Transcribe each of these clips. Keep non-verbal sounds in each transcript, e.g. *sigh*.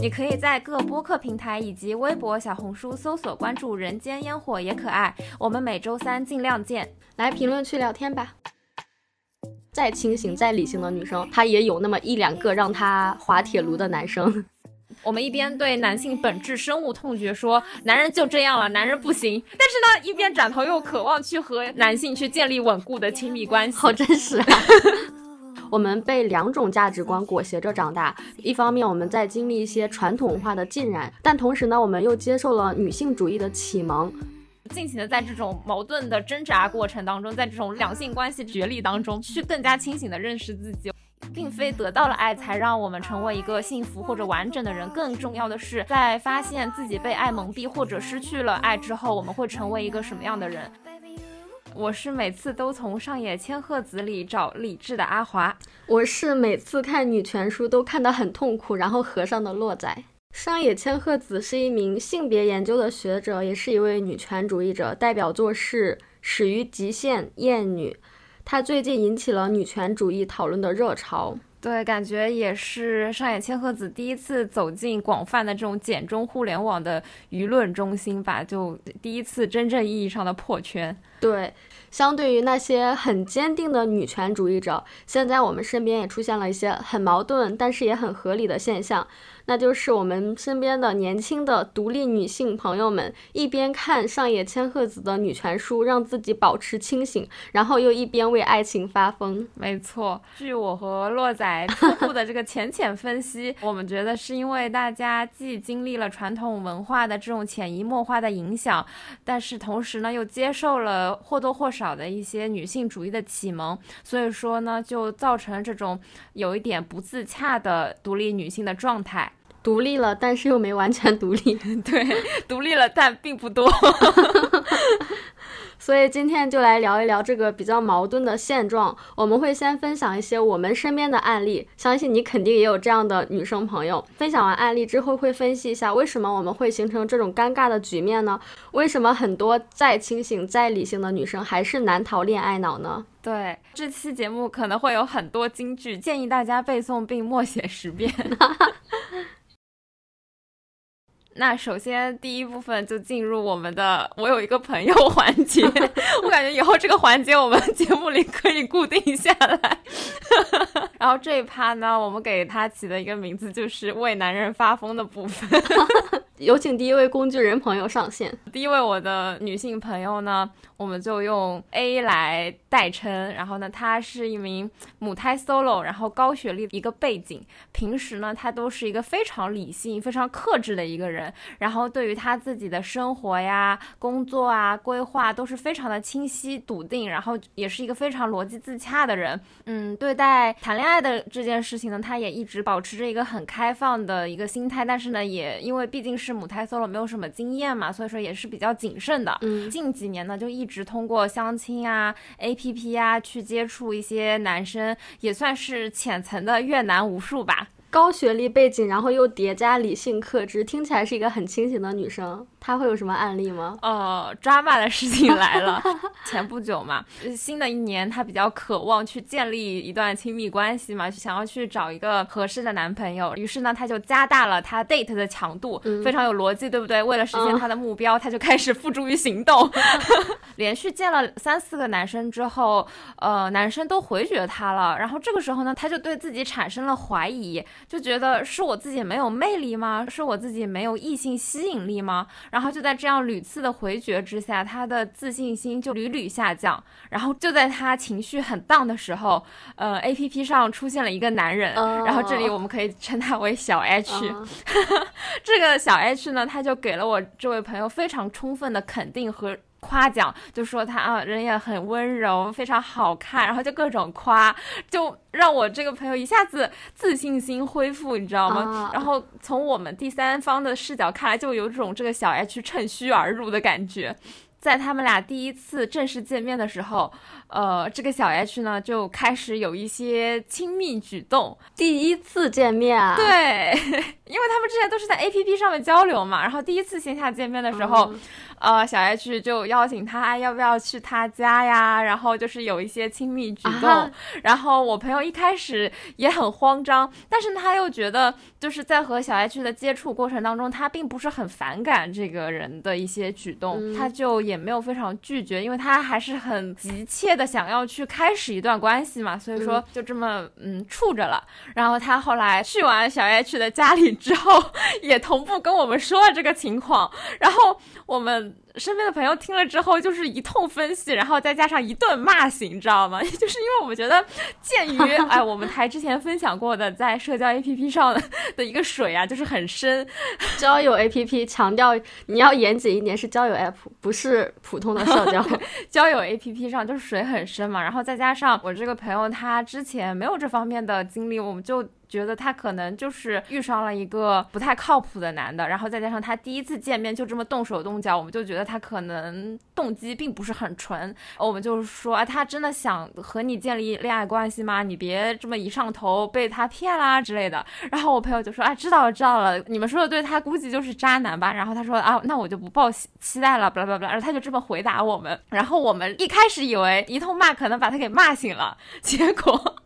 你可以在各播客平台以及微博、小红书搜索关注“人间烟火也可爱”。我们每周三尽量见，来评论区聊天吧。再清醒、再理性的女生，她也有那么一两个让她滑铁卢的男生。*laughs* 我们一边对男性本质深恶痛绝，说男人就这样了，男人不行。但是呢，一边转头又渴望去和男性去建立稳固的亲密关系，好真实啊！我们被两种价值观裹挟着长大，一方面我们在经历一些传统文化的浸染，但同时呢，我们又接受了女性主义的启蒙。尽情的在这种矛盾的挣扎过程当中，在这种两性关系角力当中，去更加清醒的认识自己，并非得到了爱才让我们成为一个幸福或者完整的人，更重要的是在发现自己被爱蒙蔽或者失去了爱之后，我们会成为一个什么样的人。我是每次都从上野千鹤子里找理智的阿华，我是每次看女权书都看得很痛苦，然后合上的洛仔。上野千鹤子是一名性别研究的学者，也是一位女权主义者，代表作是《始于极限》《厌女》。她最近引起了女权主义讨论的热潮。对，感觉也是上野千鹤子第一次走进广泛的这种简中互联网的舆论中心吧，就第一次真正意义上的破圈。对，相对于那些很坚定的女权主义者，现在我们身边也出现了一些很矛盾，但是也很合理的现象。那就是我们身边的年轻的独立女性朋友们，一边看上野千鹤子的女权书，让自己保持清醒，然后又一边为爱情发疯。没错，据我和洛仔初步的这个浅浅分析，*laughs* 我们觉得是因为大家既经历了传统文化的这种潜移默化的影响，但是同时呢又接受了或多或少的一些女性主义的启蒙，所以说呢就造成这种有一点不自洽的独立女性的状态。独立了，但是又没完全独立。*laughs* 对，独立了，但并不多。*laughs* 所以今天就来聊一聊这个比较矛盾的现状。我们会先分享一些我们身边的案例，相信你肯定也有这样的女生朋友。分享完案例之后，会分析一下为什么我们会形成这种尴尬的局面呢？为什么很多再清醒、再理性的女生还是难逃恋爱脑呢？对，这期节目可能会有很多金句，建议大家背诵并默写十遍。*laughs* 那首先第一部分就进入我们的我有一个朋友环节，*laughs* 我感觉以后这个环节我们节目里可以固定下来。*laughs* 然后这一趴呢，我们给他起的一个名字就是为男人发疯的部分。*laughs* 有请第一位工具人朋友上线。第一位我的女性朋友呢，我们就用 A 来代称。然后呢，他是一名母胎 solo，然后高学历的一个背景。平时呢，他都是一个非常理性、非常克制的一个人。然后对于他自己的生活呀、工作啊、规划都是非常的清晰笃定。然后也是一个非常逻辑自洽的人。嗯，对待谈恋爱的这件事情呢，他也一直保持着一个很开放的一个心态。但是呢，也因为毕竟是是母胎 solo 没有什么经验嘛，所以说也是比较谨慎的。嗯，近几年呢，就一直通过相亲啊、P P 呀去接触一些男生，也算是浅层的越南无数吧。高学历背景，然后又叠加理性克制，听起来是一个很清醒的女生。她会有什么案例吗？呃，抓马的事情来了。*laughs* 前不久嘛，新的一年，他比较渴望去建立一段亲密关系嘛，想要去找一个合适的男朋友。于是呢，他就加大了他 date 的强度，非常有逻辑，对不对？为了实现他的目标，他就开始付诸于行动。*laughs* 连续见了三四个男生之后，呃，男生都回绝他了。然后这个时候呢，他就对自己产生了怀疑。就觉得是我自己没有魅力吗？是我自己没有异性吸引力吗？然后就在这样屡次的回绝之下，他的自信心就屡屡下降。然后就在他情绪很荡的时候，呃，A P P 上出现了一个男人，然后这里我们可以称他为小 H。*laughs* 这个小 H 呢，他就给了我这位朋友非常充分的肯定和。夸奖就说他啊人也很温柔，非常好看，然后就各种夸，就让我这个朋友一下子自信心恢复，你知道吗？然后从我们第三方的视角看来，就有种这个小 H 趁虚而入的感觉。在他们俩第一次正式见面的时候，呃，这个小 H 呢就开始有一些亲密举动。第一次见面啊？对，*laughs* 因为他们之前都是在 A P P 上面交流嘛，然后第一次线下见面的时候。呃，小 H 就邀请他要不要去他家呀，然后就是有一些亲密举动。然后我朋友一开始也很慌张，但是他又觉得就是在和小 H 的接触过程当中，他并不是很反感这个人的一些举动，他就也没有非常拒绝，因为他还是很急切的想要去开始一段关系嘛，所以说就这么嗯处着了。然后他后来去完小 H 的家里之后，*laughs* 也同步跟我们说了这个情况，然后我们。身边的朋友听了之后，就是一通分析，然后再加上一顿骂醒，你知道吗？*laughs* 就是因为我们觉得，鉴于 *laughs* 哎，我们台之前分享过的在社交 APP 上的一个水啊，就是很深。交友 APP 强调你要严谨一点，是交友 App，不是普通的社交。*laughs* 交友 APP 上就是水很深嘛，然后再加上我这个朋友他之前没有这方面的经历，我们就。觉得他可能就是遇上了一个不太靠谱的男的，然后再加上他第一次见面就这么动手动脚，我们就觉得他可能动机并不是很纯。我们就是说啊，他真的想和你建立恋爱关系吗？你别这么一上头被他骗啦之类的。然后我朋友就说啊，知道了知道了，你们说的对，他估计就是渣男吧。然后他说啊，那我就不抱期待了，巴拉巴拉。然后他就这么回答我们。然后我们一开始以为一通骂可能把他给骂醒了，结果。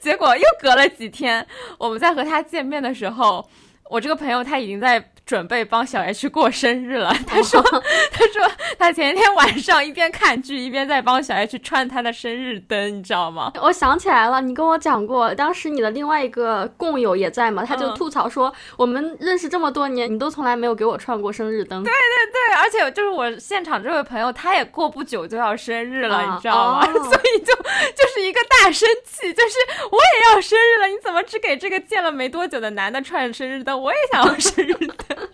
结果又隔了几天，我们在和他见面的时候，我这个朋友他已经在。准备帮小 H 过生日了。他说：“ *laughs* 他说他前一天晚上一边看剧一边在帮小 H 串他的生日灯，你知道吗？”我想起来了，你跟我讲过，当时你的另外一个共友也在嘛，他就吐槽说：“我们认识这么多年，你都从来没有给我串过生日灯。”对对对，而且就是我现场这位朋友，他也过不久就要生日了，你知道吗？*laughs* 所以就就是一个大生气，就是 *laughs* 我也要生日了，你怎么只给这个见了没多久的男的串生日灯？我也想要生日灯。*laughs*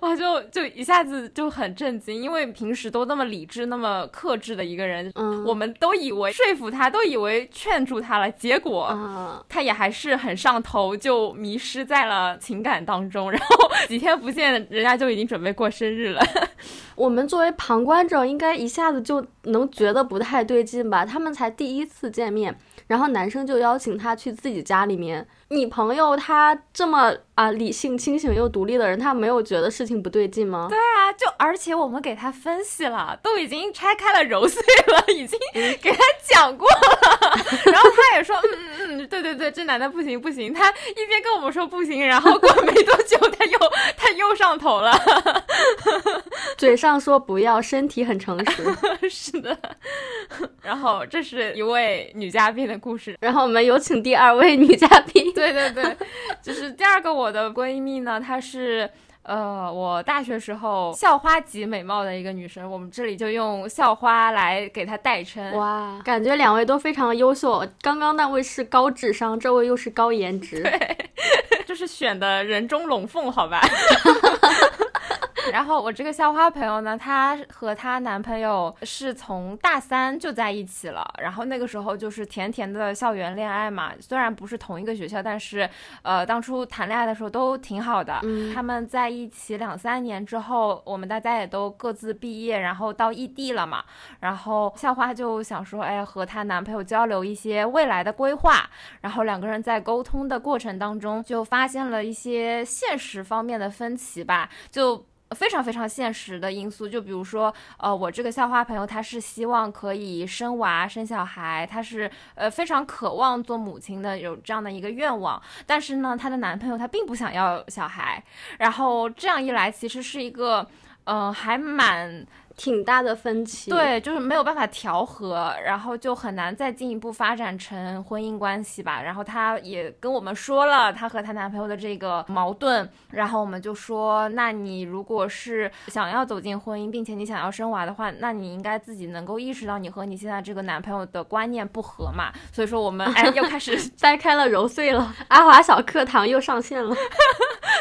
哇，就就一下子就很震惊，因为平时都那么理智、那么克制的一个人，嗯，我们都以为说服他，都以为劝住他了，结果他也还是很上头，就迷失在了情感当中，然后几天不见，人家就已经准备过生日了。*laughs* 我们作为旁观者，应该一下子就能觉得不太对劲吧？他们才第一次见面。然后男生就邀请他去自己家里面。你朋友他这么啊理性、清醒又独立的人，他没有觉得事情不对劲吗？对啊，就而且我们给他分析了，都已经拆开了揉碎了，已经 *laughs* 给他讲过了。*laughs* 然后他也说，嗯嗯嗯，对对对，这男的不行不行。他一边跟我们说不行，然后过没多久他又他又上头了，*laughs* 嘴上说不要，身体很诚实。是的。然后这是一位女嘉宾的故事，然后我们有请第二位女嘉宾。对对对对，就是第二个我的闺蜜呢，她是呃我大学时候校花级美貌的一个女生，我们这里就用校花来给她代称。哇，感觉两位都非常优秀，刚刚那位是高智商，这位又是高颜值，对，*laughs* 就是选的人中龙凤，好吧。*laughs* 然后我这个校花朋友呢，她和她男朋友是从大三就在一起了，然后那个时候就是甜甜的校园恋爱嘛，虽然不是同一个学校，但是呃当初谈恋爱的时候都挺好的。他们在一起两三年之后，我们大家也都各自毕业，然后到异地了嘛。然后校花就想说，哎，和她男朋友交流一些未来的规划。然后两个人在沟通的过程当中，就发现了一些现实方面的分歧吧，就。非常非常现实的因素，就比如说，呃，我这个校花朋友，她是希望可以生娃生小孩，她是呃非常渴望做母亲的，有这样的一个愿望。但是呢，她的男朋友他并不想要小孩，然后这样一来，其实是一个，呃，还蛮。挺大的分歧，对，就是没有办法调和，然后就很难再进一步发展成婚姻关系吧。然后她也跟我们说了她和她男朋友的这个矛盾，然后我们就说，那你如果是想要走进婚姻，并且你想要生娃的话，那你应该自己能够意识到你和你现在这个男朋友的观念不合嘛。所以说我们哎又开始 *laughs* 掰开了揉碎了，*laughs* 阿华小课堂又上线了，对，*laughs*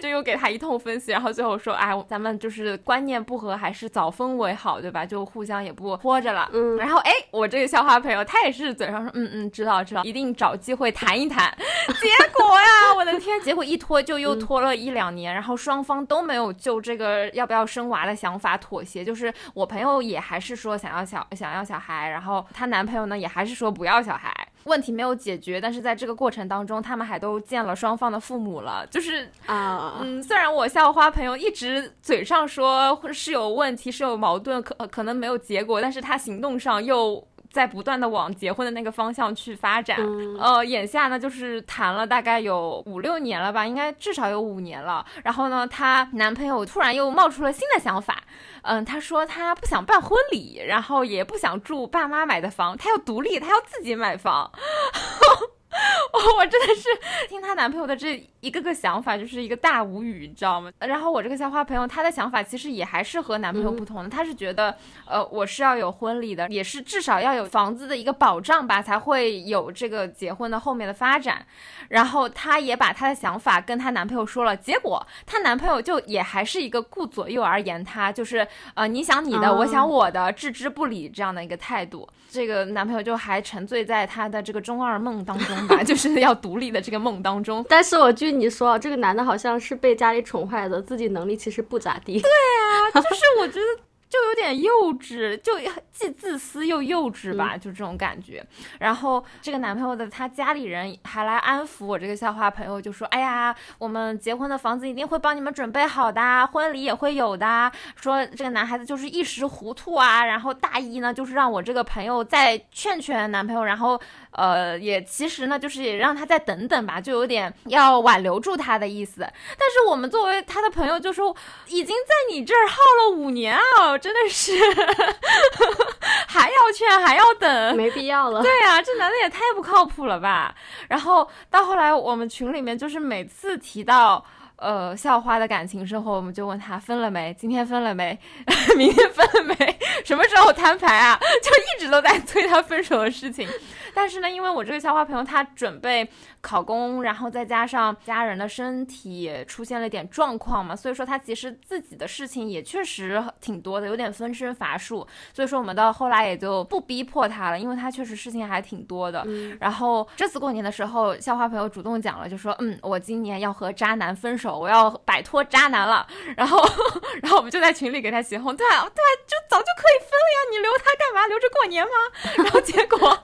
就又给他一通分析，然后最后说，哎，咱们就是观念不合还。是早分为好，对吧？就互相也不拖着了。嗯，然后哎，我这个校花朋友，他也是嘴上说，嗯嗯，知道知道，一定找机会谈一谈。*laughs* 结果呀，我的天，结果一拖就又拖了一两年，然后双方都没有就这个要不要生娃的想法妥协。就是我朋友也还是说想要小想要小孩，然后她男朋友呢也还是说不要小孩。问题没有解决，但是在这个过程当中，他们还都见了双方的父母了，就是啊，嗯，虽然我校花朋友一直嘴上说是有问题，是有矛盾，可可能没有结果，但是他行动上又。在不断的往结婚的那个方向去发展，呃，眼下呢就是谈了大概有五六年了吧，应该至少有五年了。然后呢，她男朋友突然又冒出了新的想法，嗯，他说他不想办婚礼，然后也不想住爸妈买的房，他要独立，他要自己买房。*laughs* *laughs* 我真的是听她男朋友的这一个个想法，就是一个大无语，你知道吗？然后我这个校花朋友，她的想法其实也还是和男朋友不同的，她是觉得，呃，我是要有婚礼的，也是至少要有房子的一个保障吧，才会有这个结婚的后面的发展。然后她也把她的想法跟她男朋友说了，结果她男朋友就也还是一个顾左右而言他，就是呃，你想你的，我想我的，置之不理这样的一个态度。这个男朋友就还沉醉在他的这个中二梦当中吧，*laughs* 就是要独立的这个梦当中。但是我据你说，这个男的好像是被家里宠坏的，自己能力其实不咋地。对啊，就是我觉得。就有点幼稚，就既自私又幼稚吧，就这种感觉。然后这个男朋友的他家里人还来安抚我这个校花朋友，就说：“哎呀，我们结婚的房子一定会帮你们准备好的，婚礼也会有的。”说这个男孩子就是一时糊涂啊，然后大意呢就是让我这个朋友再劝劝男朋友，然后呃也其实呢就是也让他再等等吧，就有点要挽留住他的意思。但是我们作为他的朋友就说，已经在你这儿耗了五年啊。真的是，*laughs* 还要劝还要等，没必要了。对呀，这男的也太不靠谱了吧！然后到后来，我们群里面就是每次提到呃校花的感情生活，我们就问他分了没？今天分了没？*laughs* 明天分了没？什么时候摊牌啊？就一直都在催他分手的事情。但是呢，因为我这个校花朋友他准备考公，然后再加上家人的身体也出现了点状况嘛，所以说他其实自己的事情也确实挺多的，有点分身乏术。所以说我们到后来也就不逼迫他了，因为他确实事情还挺多的。然后这次过年的时候，校花朋友主动讲了，就说嗯，我今年要和渣男分手，我要摆脱渣男了。然后，*laughs* 然后我们就在群里给他起哄，对啊对啊，就早就可以分了呀，你留他干嘛？留着过年吗？*laughs* 然后结果，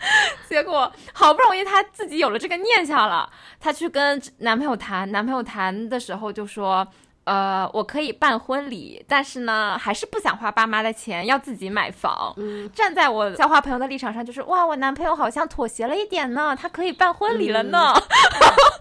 结。结果好不容易她自己有了这个念想了，她去跟男朋友谈，男朋友谈的时候就说。呃，我可以办婚礼，但是呢，还是不想花爸妈的钱，要自己买房。嗯，站在我校花朋友的立场上，就是哇，我男朋友好像妥协了一点呢，他可以办婚礼了呢。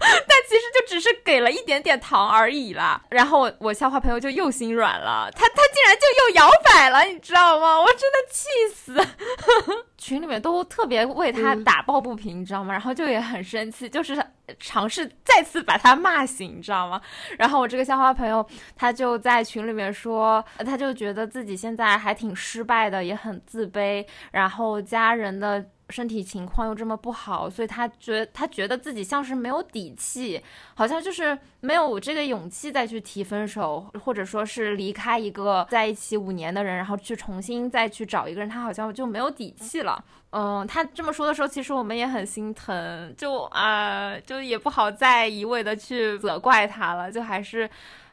*laughs* 但其实就只是给了一点点糖而已啦。然后我校花朋友就又心软了，他他竟然就又摇摆了，你知道吗？我真的气死。*laughs* 群里面都特别为他打抱不平，你知道吗？然后就也很生气，就是尝试再次把他骂醒，你知道吗？然后我这个校花朋友他就在群里面说，他就觉得自己现在还挺失败的，也很自卑，然后家人的。身体情况又这么不好，所以他觉他觉得自己像是没有底气，好像就是没有这个勇气再去提分手，或者说是离开一个在一起五年的人，然后去重新再去找一个人，他好像就没有底气了。嗯，他这么说的时候，其实我们也很心疼，就啊，就也不好再一味的去责怪他了，就还是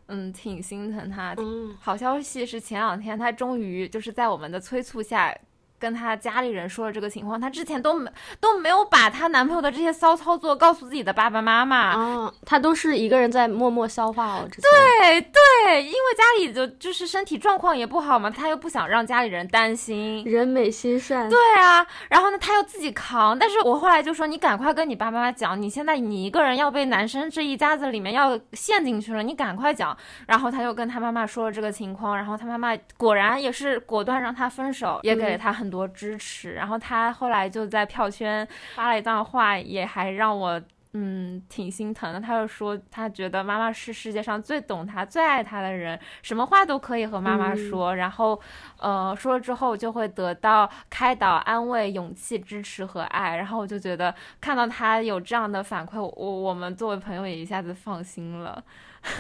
嗯挺心疼他。嗯，好消息是前两天他终于就是在我们的催促下。跟她家里人说了这个情况，她之前都没都没有把她男朋友的这些骚操作告诉自己的爸爸妈妈。嗯，她都是一个人在默默消化哦。对对，因为家里就就是身体状况也不好嘛，她又不想让家里人担心。人美心善。对啊，然后呢，她又自己扛。但是我后来就说，你赶快跟你爸爸妈妈讲，你现在你一个人要被男生这一家子里面要陷进去了，你赶快讲。然后她又跟她妈妈说了这个情况，然后她妈妈果然也是果断让她分手，也给了她很。多支持，然后他后来就在票圈发了一段话，也还让我嗯挺心疼的。他就说他觉得妈妈是世界上最懂他、最爱他的人，什么话都可以和妈妈说，然后呃说了之后就会得到开导、安慰、勇气、支持和爱。然后我就觉得看到他有这样的反馈，我我们作为朋友也一下子放心了，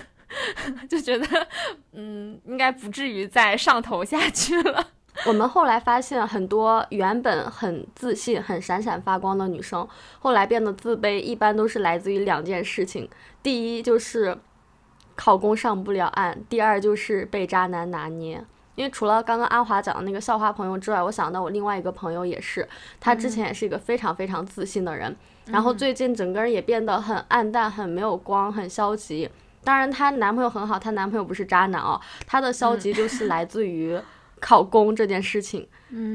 *laughs* 就觉得嗯应该不至于再上头下去了。我们后来发现，很多原本很自信、很闪闪发光的女生，后来变得自卑，一般都是来自于两件事情：第一就是考公上不了岸；第二就是被渣男拿捏。因为除了刚刚阿华讲的那个校花朋友之外，我想到我另外一个朋友也是，她之前也是一个非常非常自信的人，然后最近整个人也变得很暗淡、很没有光、很消极。当然，她男朋友很好，她男朋友不是渣男哦，她的消极就是来自于考公这件事情。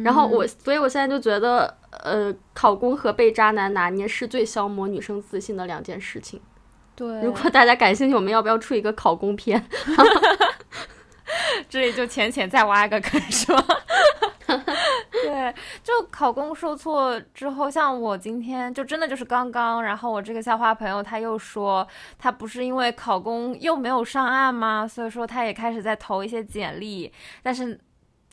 然后我，所以我现在就觉得，呃，考公和被渣男拿捏是最消磨女生自信的两件事情。对，如果大家感兴趣，我们要不要出一个考公篇？*laughs* 这里就浅浅再挖一个坑，是吗？*laughs* 对，就考公受挫之后，像我今天就真的就是刚刚，然后我这个校花朋友他又说，他不是因为考公又没有上岸吗？所以说他也开始在投一些简历，但是。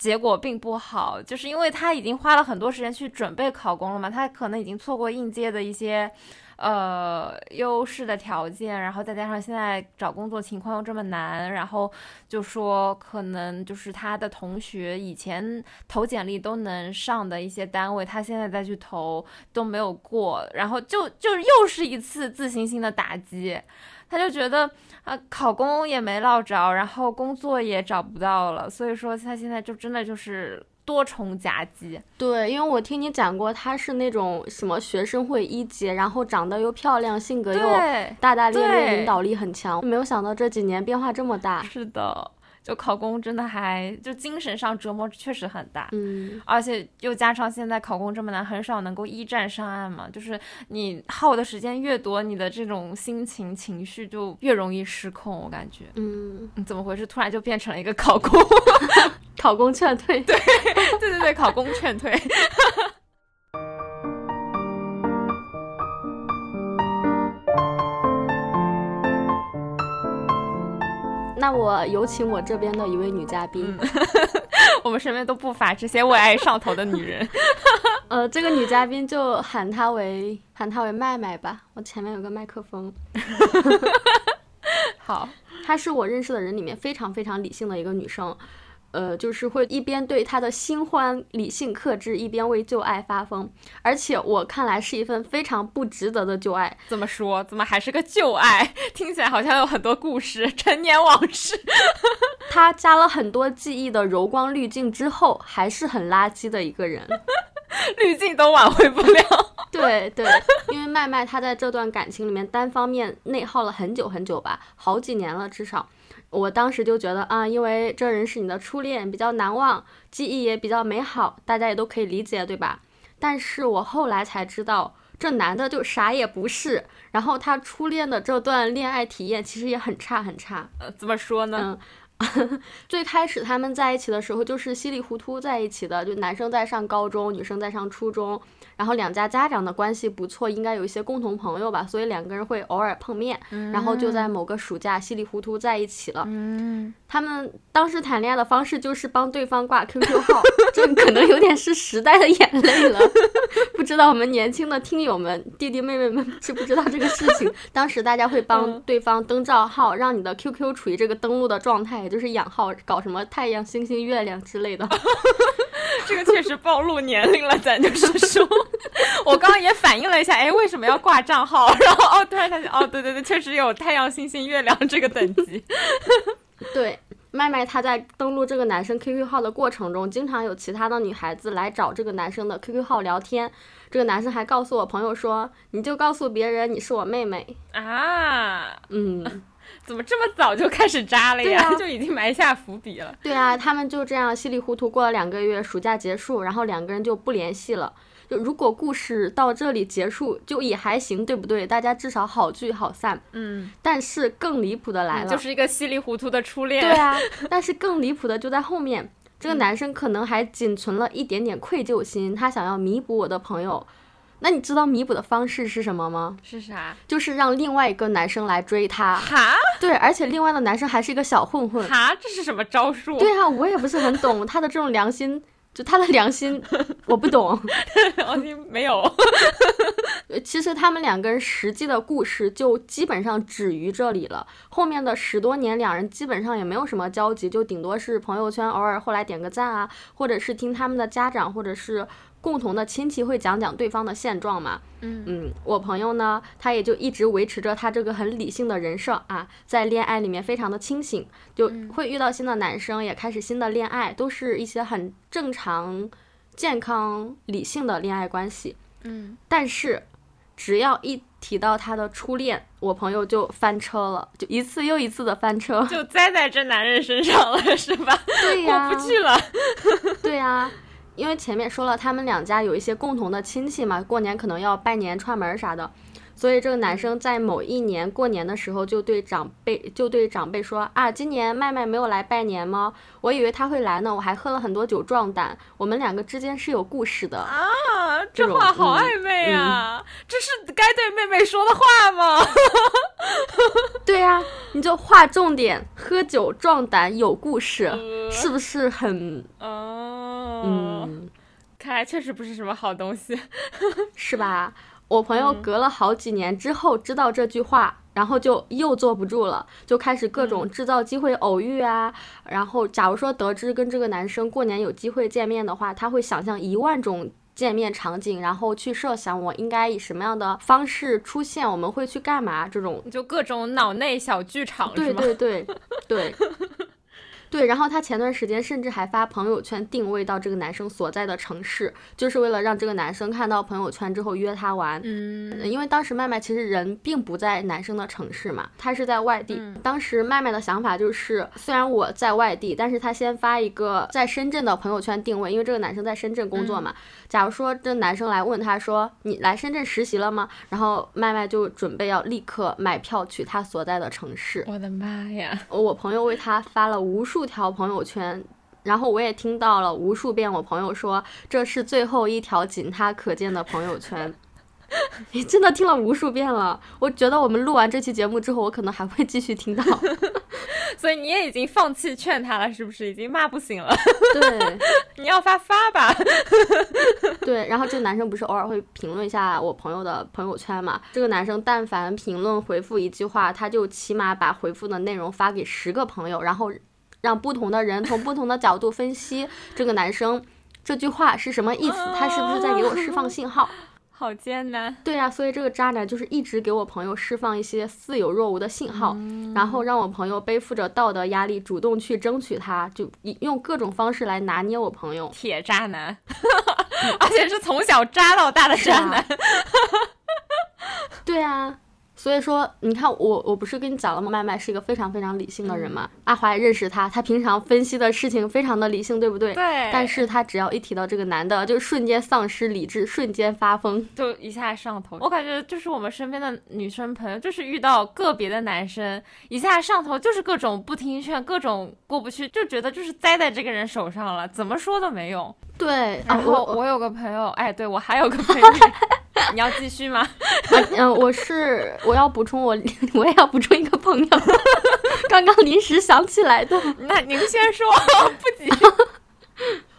结果并不好，就是因为他已经花了很多时间去准备考公了嘛，他可能已经错过应届的一些，呃，优势的条件，然后再加上现在找工作情况又这么难，然后就说可能就是他的同学以前投简历都能上的一些单位，他现在再去投都没有过，然后就就又是一次自信心的打击。他就觉得啊，考公也没落着，然后工作也找不到了，所以说他现在就真的就是多重夹击。对，因为我听你讲过，他是那种什么学生会一级，然后长得又漂亮，性格又大大咧咧，领导力很强。没有想到这几年变化这么大。是的。就考公真的还就精神上折磨确实很大，嗯，而且又加上现在考公这么难，很少能够一战上岸嘛。就是你耗的时间越多，你的这种心情情绪就越容易失控。我感觉，嗯，怎么回事？突然就变成了一个考公，*laughs* 考公劝退，对，对对对，考公劝退。那我有请我这边的一位女嘉宾，*laughs* 我们身边都不乏这些为爱上头的女人。*laughs* 呃，这个女嘉宾就喊她为喊她为麦麦吧，我前面有个麦克风。*laughs* 好，她是我认识的人里面非常非常理性的一个女生。呃，就是会一边对他的新欢理性克制，一边为旧爱发疯，而且我看来是一份非常不值得的旧爱。怎么说？怎么还是个旧爱？*laughs* 听起来好像有很多故事，陈年往事。*laughs* 他加了很多记忆的柔光滤镜之后，还是很垃圾的一个人，*laughs* 滤镜都挽回不了。对对，因为麦麦她在这段感情里面单方面内耗了很久很久吧，好几年了至少。我当时就觉得啊，因为这人是你的初恋，比较难忘，记忆也比较美好，大家也都可以理解，对吧？但是我后来才知道，这男的就啥也不是，然后他初恋的这段恋爱体验其实也很差很差。呃，怎么说呢？嗯，*laughs* 最开始他们在一起的时候就是稀里糊涂在一起的，就男生在上高中，女生在上初中。然后两家家长的关系不错，应该有一些共同朋友吧，所以两个人会偶尔碰面，然后就在某个暑假稀里糊涂在一起了。嗯，他们当时谈恋爱的方式就是帮对方挂 QQ 号，*laughs* 这可能有点是时代的眼泪了。*laughs* 不知道我们年轻的听友们、弟弟妹妹们知不知道这个事情？当时大家会帮对方登账号，让你的 QQ 处于这个登录的状态，也就是养号，搞什么太阳、星星、月亮之类的。*laughs* *laughs* 这个确实暴露年龄了，咱就是说。*laughs* 我刚刚也反应了一下，哎，为什么要挂账号？然后哦，突然想起，哦，对对对，确实有太阳、星星、月亮这个等级。*laughs* 对，麦麦她在登录这个男生 QQ 号的过程中，经常有其他的女孩子来找这个男生的 QQ 号聊天。这个男生还告诉我朋友说：“你就告诉别人你是我妹妹啊。”嗯，怎么这么早就开始扎了呀？*laughs* 就已经埋下伏笔了。对啊，他们就这样稀里糊涂过了两个月，暑假结束，然后两个人就不联系了。就如果故事到这里结束，就也还行，对不对？大家至少好聚好散。嗯。但是更离谱的来了，就是一个稀里糊涂的初恋。对啊。但是更离谱的就在后面，这个男生可能还仅存了一点点愧疚心，他想要弥补我的朋友。那你知道弥补的方式是什么吗？是啥？就是让另外一个男生来追她。哈？对，而且另外的男生还是一个小混混。哈？这是什么招数？对啊，我也不是很懂他的这种良心。*laughs* 就他的良心，我不懂。*laughs* 良心没有。*laughs* 其实他们两个人实际的故事就基本上止于这里了。后面的十多年，两人基本上也没有什么交集，就顶多是朋友圈偶尔后来点个赞啊，或者是听他们的家长或者是共同的亲戚会讲讲对方的现状嘛。嗯嗯，我朋友呢，他也就一直维持着他这个很理性的人设啊，在恋爱里面非常的清醒，就会遇到新的男生，也开始新的恋爱，都是一些很正常、健康、理性的恋爱关系。嗯，但是只要一提到他的初恋，我朋友就翻车了，就一次又一次的翻车，就栽在这男人身上了，是吧？对呀，过不去了。*laughs* 对呀。因为前面说了，他们两家有一些共同的亲戚嘛，过年可能要拜年串门啥的，所以这个男生在某一年过年的时候就对长辈就对长辈说啊，今年麦麦没有来拜年吗？我以为他会来呢，我还喝了很多酒壮胆，我们两个之间是有故事的啊，这话好暧昧啊，这是该对妹妹说的话吗？*laughs* 对呀，你就划重点，喝酒壮胆有故事，是不是很嗯，看来确实不是什么好东西，*laughs* 是吧？我朋友隔了好几年之后知道这句话，然后就又坐不住了，就开始各种制造机会偶遇啊。然后，假如说得知跟这个男生过年有机会见面的话，他会想象一万种见面场景，然后去设想我应该以什么样的方式出现，我们会去干嘛，这种就各种脑内小剧场，对对对对。对，然后他前段时间甚至还发朋友圈定位到这个男生所在的城市，就是为了让这个男生看到朋友圈之后约他玩。嗯，因为当时麦麦其实人并不在男生的城市嘛，他是在外地。当时麦麦的想法就是，虽然我在外地，但是他先发一个在深圳的朋友圈定位，因为这个男生在深圳工作嘛。假如说这男生来问他说：“你来深圳实习了吗？”然后麦麦就准备要立刻买票去他所在的城市。我的妈呀！我朋友为他发了无数。条朋友圈，然后我也听到了无数遍，我朋友说这是最后一条仅他可见的朋友圈。*laughs* 你真的听了无数遍了，我觉得我们录完这期节目之后，我可能还会继续听到。*laughs* 所以你也已经放弃劝他了，是不是？已经骂不醒了。对，*laughs* 你要发发吧。对，然后这个男生不是偶尔会评论一下我朋友的朋友圈嘛？这个男生但凡评论回复一句话，他就起码把回复的内容发给十个朋友，然后。让不同的人从不同的角度分析这个男生这句话是什么意思，他是不是在给我释放信号？*laughs* 好艰难。对呀，所以这个渣男就是一直给我朋友释放一些似有若无的信号，然后让我朋友背负着道德压力，主动去争取他，就用各种方式来拿捏我朋友。铁渣男，*laughs* 而且是从小渣到大的渣男。*laughs* 对啊。所以说，你看我，我不是跟你讲了吗？麦麦是一个非常非常理性的人嘛。阿华也认识他，他平常分析的事情非常的理性，对不对？对。但是他只要一提到这个男的，就瞬间丧失理智，瞬间发疯，就一下上头。我感觉就是我们身边的女生朋友，就是遇到个别的男生一下上头，就是各种不听劝，各种过不去，就觉得就是栽在这个人手上了，怎么说都没用。对。然后我有个朋友，哎，对我还有个朋友。*laughs* 你要继续吗？嗯，*laughs* 我是我要补充，我我也要补充一个朋友，*laughs* 刚刚临时想起来的。那您先说，不急。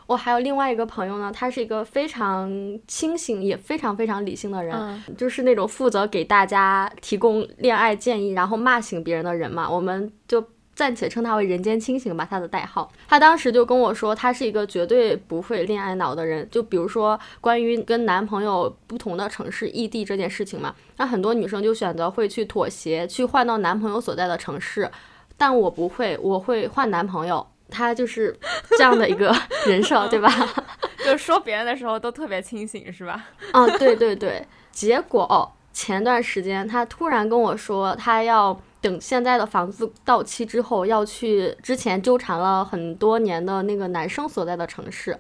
我还有另外一个朋友呢，他是一个非常清醒也非常非常理性的人，就是那种负责给大家提供恋爱建议，然后骂醒别人的人嘛。我们就。暂且称他为“人间清醒”吧，他的代号。他当时就跟我说，他是一个绝对不会恋爱脑的人。就比如说，关于跟男朋友不同的城市异地这件事情嘛，那很多女生就选择会去妥协，去换到男朋友所在的城市。但我不会，我会换男朋友。他就是这样的一个 *laughs* 人设，对吧？*laughs* 就说别人的时候都特别清醒，是吧？嗯，对对对。结果前段时间他突然跟我说，他要。等现在的房子到期之后，要去之前纠缠了很多年的那个男生所在的城市，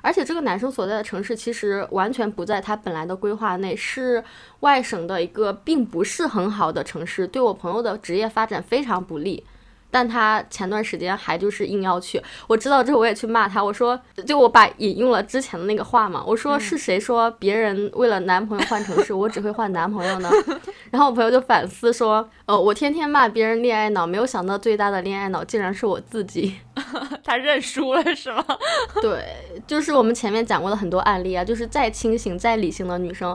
而且这个男生所在的城市其实完全不在他本来的规划内，是外省的一个并不是很好的城市，对我朋友的职业发展非常不利。但他前段时间还就是硬要去，我知道之后我也去骂他，我说就我把引用了之前的那个话嘛，我说是谁说别人为了男朋友换城市，*laughs* 我只会换男朋友呢？然后我朋友就反思说，呃，我天天骂别人恋爱脑，没有想到最大的恋爱脑竟然是我自己。*laughs* 他认输了是吗？对，就是我们前面讲过的很多案例啊，就是再清醒、再理性的女生。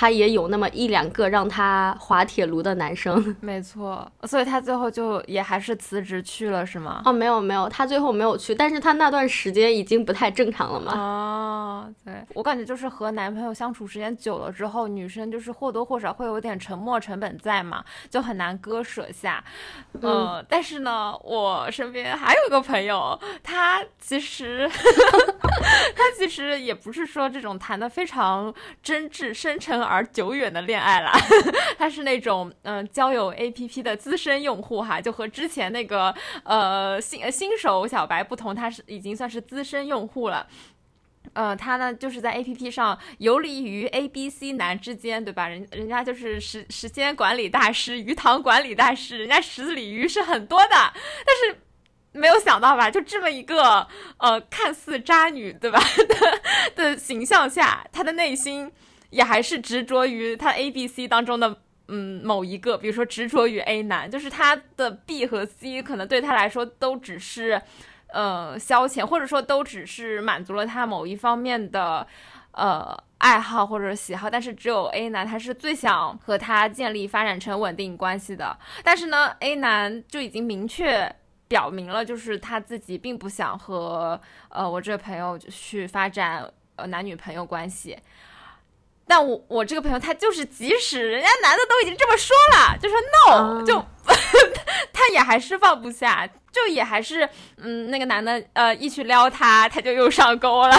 他也有那么一两个让他滑铁卢的男生。没错，所以他最后就也还是辞职去了，是吗？哦，没有没有，他最后没有去，但是他那段时间已经不太正常了嘛。哦，对我感觉就是和男朋友相处时间久了之后，女生就是或多或少会有点沉默成本在嘛，就很难割舍下。嗯，但是呢，我身边还有一个朋友，他其实 *laughs* *laughs* 他其实也不是说这种谈的非常真挚、深沉而而久远的恋爱啦，*laughs* 他是那种嗯交友 APP 的资深用户哈，就和之前那个呃新新手小白不同，他是已经算是资深用户了。呃，他呢就是在 A P P 上游离于 A B C 男之间，对吧？人人家就是时时间管理大师、鱼塘管理大师，人家十里鱼是很多的，但是没有想到吧？就这么一个呃看似渣女，对吧？*laughs* 的的形象下，他的内心也还是执着于他 A B C 当中的嗯某一个，比如说执着于 A 男，就是他的 B 和 C 可能对他来说都只是。呃，消遣或者说都只是满足了他某一方面的呃爱好或者喜好，但是只有 A 男他是最想和他建立发展成稳定关系的。但是呢，A 男就已经明确表明了，就是他自己并不想和呃我这个朋友去发展呃男女朋友关系。但我我这个朋友他就是，即使人家男的都已经这么说了，就说 no，就 *laughs* 他也还是放不下。就也还是，嗯，那个男的，呃，一去撩他，他就又上钩了，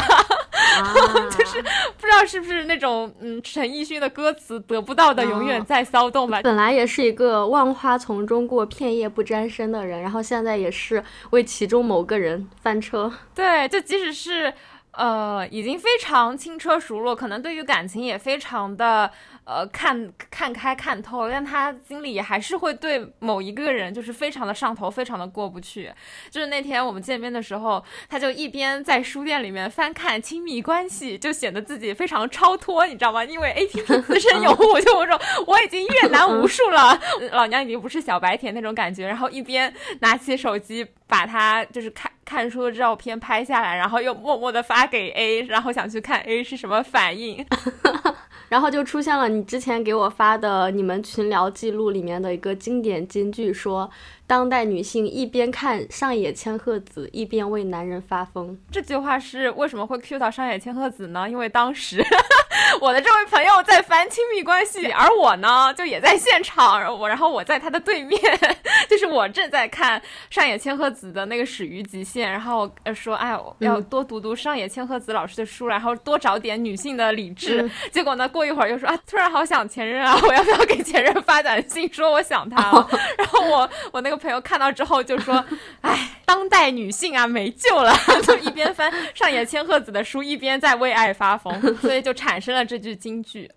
*laughs* 就是不知道是不是那种，嗯，陈奕迅的歌词得不到的永远在骚动吧。本来也是一个万花丛中过，片叶不沾身的人，然后现在也是为其中某个人翻车。对，就即使是，呃，已经非常轻车熟路，可能对于感情也非常的。呃，看看开看透了，但他心里还是会对某一个人就是非常的上头，非常的过不去。就是那天我们见面的时候，他就一边在书店里面翻看亲密关系，就显得自己非常超脱，你知道吗？因为 A P P 自身用户，*laughs* 就我说我已经阅览无数了，老娘已经不是小白甜那种感觉。然后一边拿起手机把它就是看看书的照片拍下来，然后又默默的发给 A，然后想去看 A 是什么反应。*laughs* 然后就出现了你之前给我发的你们群聊记录里面的一个经典金句，说当代女性一边看上野千鹤子，一边为男人发疯。这句话是为什么会 cue 到上野千鹤子呢？因为当时。*laughs* 我的这位朋友在翻亲密关系，而我呢就也在现场，我然后我在他的对面，*laughs* 就是我正在看上野千鹤子的那个《始于极限》，然后说哎要多读读上野千鹤子老师的书，然后多找点女性的理智。结果呢过一会儿又说啊突然好想前任啊，我要不要给前任发短信说我想他了？*laughs* 然后我我那个朋友看到之后就说 *laughs* 哎当代女性啊没救了，*laughs* 就一边翻上野千鹤子的书，一边在为爱发疯，*laughs* 所以就产生了。这句京剧，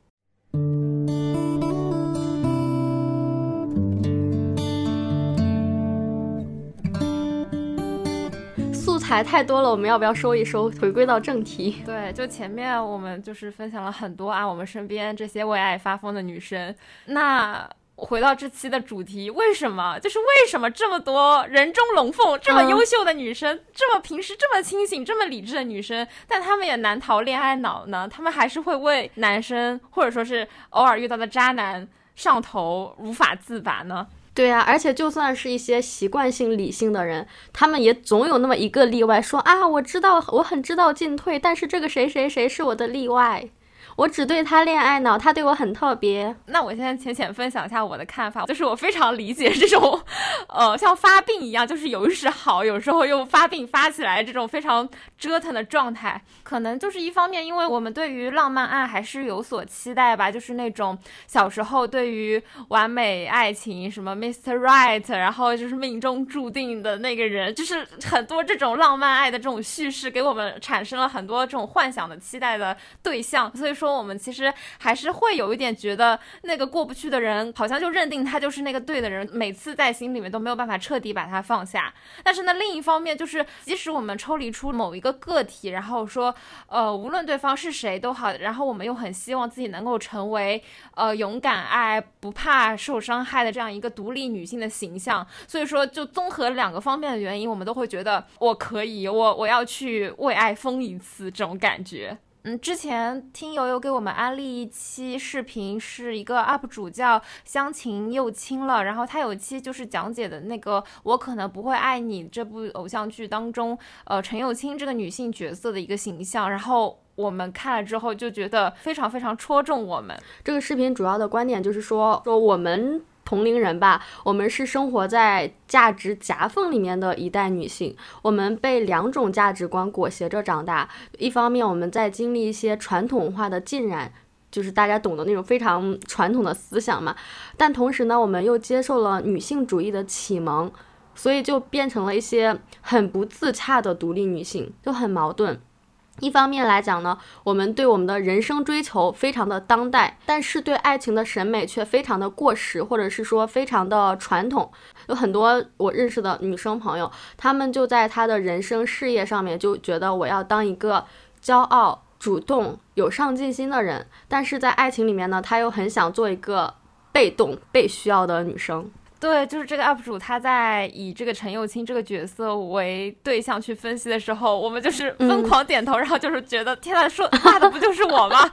素材太多了，我们要不要收一收，回归到正题？对，就前面我们就是分享了很多啊，我们身边这些为爱发疯的女生，那。回到这期的主题，为什么？就是为什么这么多人中龙凤、这么优秀的女生，这么平时这么清醒、这么理智的女生，但她们也难逃恋爱脑呢？她们还是会为男生，或者说是偶尔遇到的渣男上头，无法自拔呢？对啊，而且就算是一些习惯性理性的人，他们也总有那么一个例外，说啊，我知道，我很知道进退，但是这个谁谁谁是我的例外。我只对他恋爱脑，他对我很特别。那我现在浅浅分享一下我的看法，就是我非常理解这种，呃，像发病一样，就是有时好，有时候又发病发起来这种非常折腾的状态。可能就是一方面，因为我们对于浪漫爱还是有所期待吧，就是那种小时候对于完美爱情，什么 Mr. Right，然后就是命中注定的那个人，就是很多这种浪漫爱的这种叙事，给我们产生了很多这种幻想的期待的对象，所以说。说我们其实还是会有一点觉得那个过不去的人，好像就认定他就是那个对的人，每次在心里面都没有办法彻底把他放下。但是呢，另一方面就是，即使我们抽离出某一个个体，然后说，呃，无论对方是谁都好，然后我们又很希望自己能够成为，呃，勇敢爱、不怕受伤害的这样一个独立女性的形象。所以说，就综合两个方面的原因，我们都会觉得我可以，我我要去为爱疯一次这种感觉。嗯，之前听友友给我们安利一期视频，是一个 UP 主叫香琴又亲了，然后他有一期就是讲解的那个《我可能不会爱你》这部偶像剧当中，呃，陈又青这个女性角色的一个形象，然后我们看了之后就觉得非常非常戳中我们。这个视频主要的观点就是说，说我们。同龄人吧，我们是生活在价值夹缝里面的一代女性，我们被两种价值观裹挟着长大。一方面，我们在经历一些传统化的浸染，就是大家懂得那种非常传统的思想嘛。但同时呢，我们又接受了女性主义的启蒙，所以就变成了一些很不自洽的独立女性，就很矛盾。一方面来讲呢，我们对我们的人生追求非常的当代，但是对爱情的审美却非常的过时，或者是说非常的传统。有很多我认识的女生朋友，她们就在她的人生事业上面就觉得我要当一个骄傲、主动、有上进心的人，但是在爱情里面呢，她又很想做一个被动、被需要的女生。对，就是这个 UP 主，他在以这个陈幼卿这个角色为对象去分析的时候，我们就是疯狂点头，然后就是觉得，天呐，说话的不就是我吗？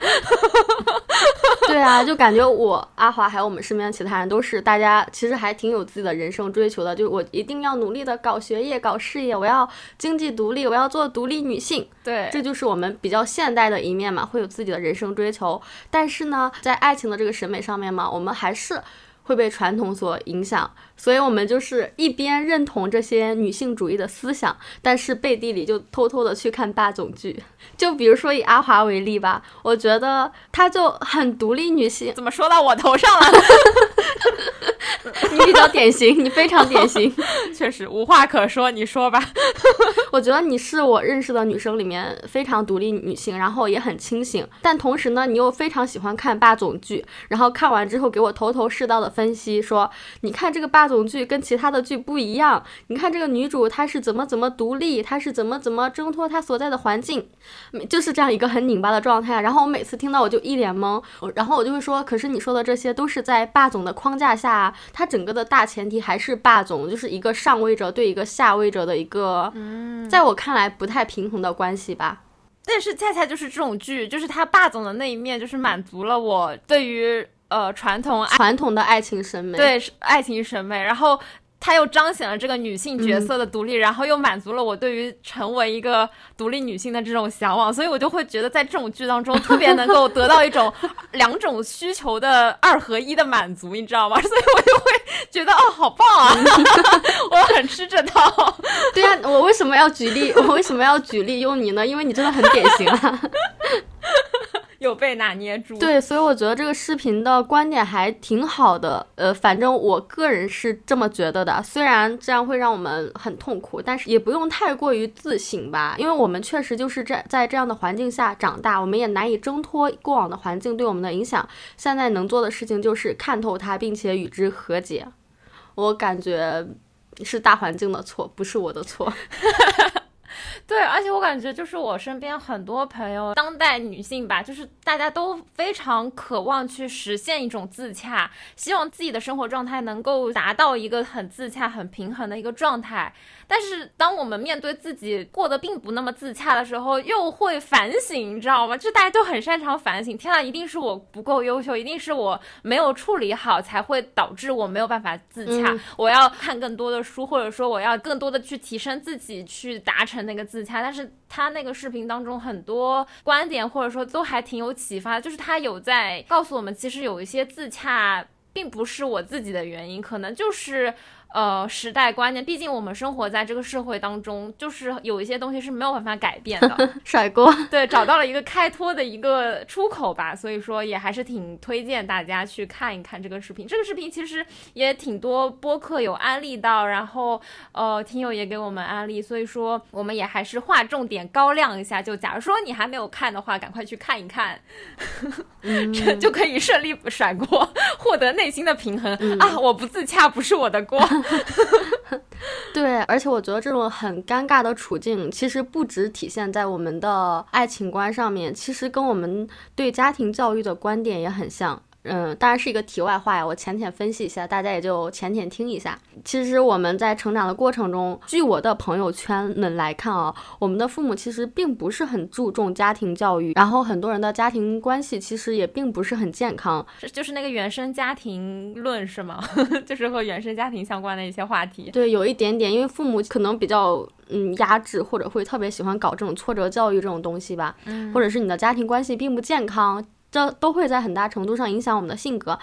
*laughs* 对啊，就感觉我阿华还有我们身边的其他人都是，大家其实还挺有自己的人生追求的，就是我一定要努力的搞学业、搞事业，我要经济独立，我要做独立女性。对，这就是我们比较现代的一面嘛，会有自己的人生追求。但是呢，在爱情的这个审美上面嘛，我们还是。会被传统所影响，所以我们就是一边认同这些女性主义的思想，但是背地里就偷偷的去看霸总剧。*laughs* 就比如说以阿华为例吧，我觉得她就很独立女性。怎么说到我头上了？*laughs* 你比较典型，你非常典型，*laughs* 确实无话可说。你说吧。我觉得你是我认识的女生里面非常独立女性，然后也很清醒，但同时呢，你又非常喜欢看霸总剧，然后看完之后给我头头是道的分析，说你看这个霸总剧跟其他的剧不一样，你看这个女主她是怎么怎么独立，她是怎么怎么挣脱她所在的环境，就是这样一个很拧巴的状态。然后我每次听到我就一脸懵，然后我就会说，可是你说的这些都是在霸总的框架下。它整个的大前提还是霸总，就是一个上位者对一个下位者的一个嗯，在我看来不太平衡的关系吧。但是恰恰就是这种剧，就是他霸总的那一面，就是满足了我对于呃传统传统的爱情审美，对爱情审美，然后。他又彰显了这个女性角色的独立，然后又满足了我对于成为一个独立女性的这种向往，所以我就会觉得在这种剧当中特别能够得到一种两种需求的二合一的满足，你知道吗？*laughs* 所以我就会觉得哦，好棒啊！*laughs* 我很吃这套。对啊，我为什么要举例？我为什么要举例用你呢？因为你真的很典型啊。*laughs* 有被拿捏住，对，所以我觉得这个视频的观点还挺好的，呃，反正我个人是这么觉得的。虽然这样会让我们很痛苦，但是也不用太过于自省吧，因为我们确实就是在在这样的环境下长大，我们也难以挣脱过往的环境对我们的影响。现在能做的事情就是看透它，并且与之和解。我感觉是大环境的错，不是我的错。*laughs* *laughs* 对，而且我感觉就是我身边很多朋友，当代女性吧，就是大家都非常渴望去实现一种自洽，希望自己的生活状态能够达到一个很自洽、很平衡的一个状态。但是，当我们面对自己过得并不那么自洽的时候，又会反省，你知道吗？就大家都很擅长反省。天呐，一定是我不够优秀，一定是我没有处理好，才会导致我没有办法自洽。我要看更多的书，或者说我要更多的去提升自己，去达成那个自洽。但是他那个视频当中很多观点，或者说都还挺有启发，就是他有在告诉我们，其实有一些自洽并不是我自己的原因，可能就是。呃，时代观念，毕竟我们生活在这个社会当中，就是有一些东西是没有办法改变的。*laughs* 甩锅，对，找到了一个开脱的一个出口吧，所以说也还是挺推荐大家去看一看这个视频。这个视频其实也挺多播客有安利到，然后呃，听友也给我们安利，所以说我们也还是划重点高亮一下。就假如说你还没有看的话，赶快去看一看，这就可以顺利甩锅，获得内心的平衡啊！我不自洽不是我的锅。*laughs* *laughs* 对，而且我觉得这种很尴尬的处境，其实不只体现在我们的爱情观上面，其实跟我们对家庭教育的观点也很像。嗯，当然是一个题外话呀，我浅浅分析一下，大家也就浅浅听一下。其实我们在成长的过程中，据我的朋友圈们来看啊，我们的父母其实并不是很注重家庭教育，然后很多人的家庭关系其实也并不是很健康，就是那个原生家庭论是吗？*laughs* 就是和原生家庭相关的一些话题。对，有一点点，因为父母可能比较嗯压制，或者会特别喜欢搞这种挫折教育这种东西吧，或者是你的家庭关系并不健康。这都会在很大程度上影响我们的性格，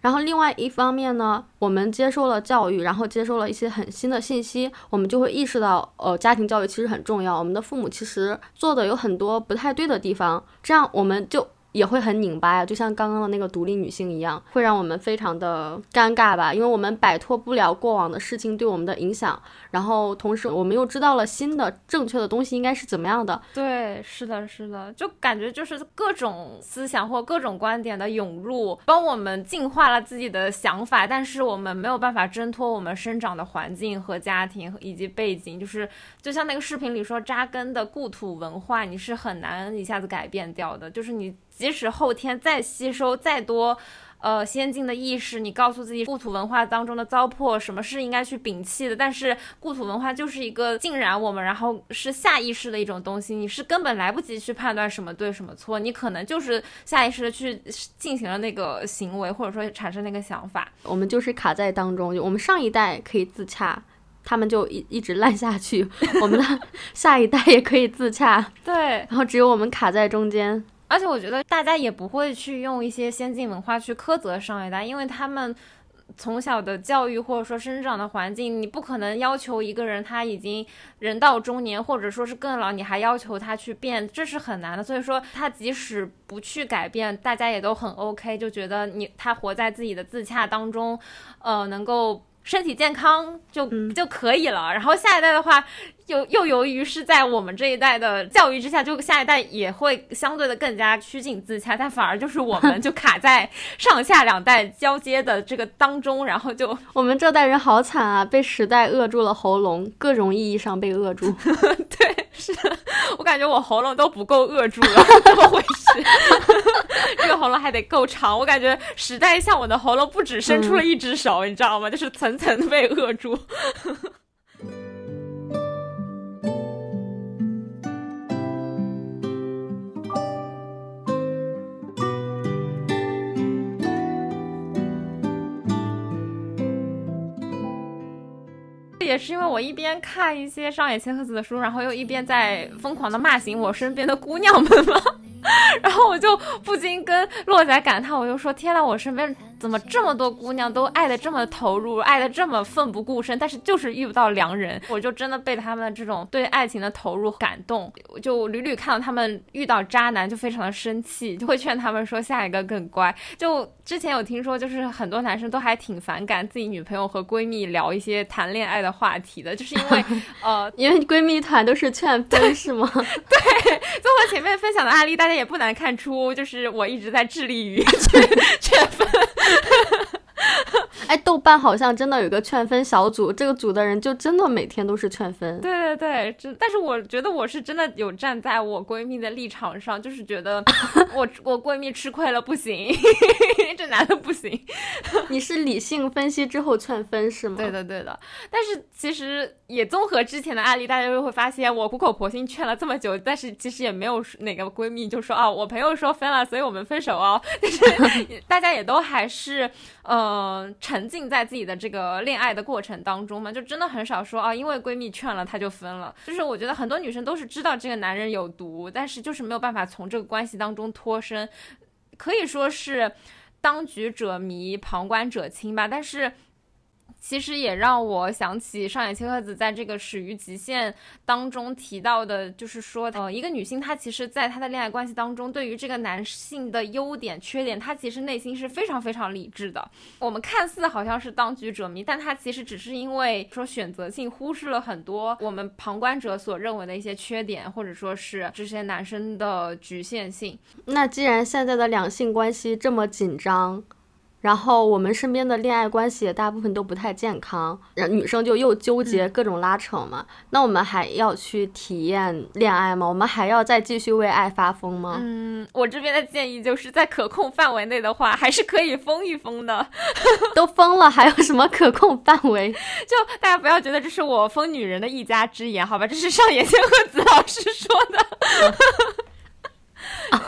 然后另外一方面呢，我们接受了教育，然后接受了一些很新的信息，我们就会意识到，呃，家庭教育其实很重要。我们的父母其实做的有很多不太对的地方，这样我们就。也会很拧巴呀，就像刚刚的那个独立女性一样，会让我们非常的尴尬吧，因为我们摆脱不了过往的事情对我们的影响，然后同时我们又知道了新的正确的东西应该是怎么样的。对，是的，是的，就感觉就是各种思想或各种观点的涌入，帮我们净化了自己的想法，但是我们没有办法挣脱我们生长的环境和家庭以及背景，就是就像那个视频里说，扎根的故土文化，你是很难一下子改变掉的，就是你。即使后天再吸收再多，呃，先进的意识，你告诉自己故土文化当中的糟粕，什么是应该去摒弃的？但是故土文化就是一个浸染我们，然后是下意识的一种东西，你是根本来不及去判断什么对什么错，你可能就是下意识的去进行了那个行为，或者说产生那个想法。我们就是卡在当中，就我们上一代可以自洽，他们就一一直烂下去，*laughs* 我们的 *laughs* 下一代也可以自洽，*laughs* 对，然后只有我们卡在中间。而且我觉得大家也不会去用一些先进文化去苛责上一代，因为他们从小的教育或者说生长的环境，你不可能要求一个人他已经人到中年或者说是更老，你还要求他去变，这是很难的。所以说他即使不去改变，大家也都很 OK，就觉得你他活在自己的自洽当中，呃，能够。身体健康就就可以了。然后下一代的话，又又由于是在我们这一代的教育之下，就下一代也会相对的更加趋近自洽。但反而就是我们就卡在上下两代交接的这个当中，然后就 *laughs* 我们这代人好惨啊，被时代扼住了喉咙，各种意义上被扼住。*laughs* 对，是我感觉我喉咙都不够扼住了，怎么回事？*laughs* 这个喉咙还得够长。我感觉时代向我的喉咙不止伸出了一只手，你知道吗？就是层层被扼住。也是因为我一边看一些上野千鹤子的书，然后又一边在疯狂的骂醒我身边的姑娘们嘛。*laughs* 然后我就不禁跟洛仔感叹，我就说：天呐，我身边怎么这么多姑娘都爱的这么投入，爱的这么奋不顾身，但是就是遇不到良人。我就真的被他们这种对爱情的投入感动，就屡屡看到他们遇到渣男就非常的生气，就会劝他们说下一个更乖。就之前有听说，就是很多男生都还挺反感自己女朋友和闺蜜聊一些谈恋爱的话题的，就是因为 *laughs* 呃，因为闺蜜团都是劝分是吗？*laughs* 对，综合前面分享的案例，大家。也不难看出，就是我一直在致力于 *laughs* 劝分。*laughs* 哎，豆瓣好像真的有个劝分小组，这个组的人就真的每天都是劝分。对对对，真。但是我觉得我是真的有站在我闺蜜的立场上，就是觉得 *laughs* 我我闺蜜吃亏了不行，*laughs* 这男的不行。你是理性分析之后劝分是吗？对的对的。但是其实也综合之前的案例，大家就会发现，我苦口婆心劝了这么久，但是其实也没有哪个闺蜜就说啊，我朋友说分了，所以我们分手哦。*laughs* *laughs* 但是大家也都还是。呃，沉浸在自己的这个恋爱的过程当中嘛，就真的很少说啊，因为闺蜜劝了，他就分了。就是我觉得很多女生都是知道这个男人有毒，但是就是没有办法从这个关系当中脱身，可以说是当局者迷，旁观者清吧。但是。其实也让我想起上野千鹤子在这个《始于极限》当中提到的，就是说，呃，一个女性她其实，在她的恋爱关系当中，对于这个男性的优点、缺点，她其实内心是非常非常理智的。我们看似好像是当局者迷，但她其实只是因为说选择性忽视了很多我们旁观者所认为的一些缺点，或者说是这些男生的局限性。那既然现在的两性关系这么紧张，然后我们身边的恋爱关系也大部分都不太健康，女生就又纠结各种拉扯嘛。那我们还要去体验恋爱吗？我们还要再继续为爱发疯吗？嗯，我这边的建议就是在可控范围内的话，还是可以疯一疯的。*laughs* 都疯了，还有什么可控范围？*laughs* 就大家不要觉得这是我疯女人的一家之言，好吧？这是上野千鹤子老师说的。*laughs*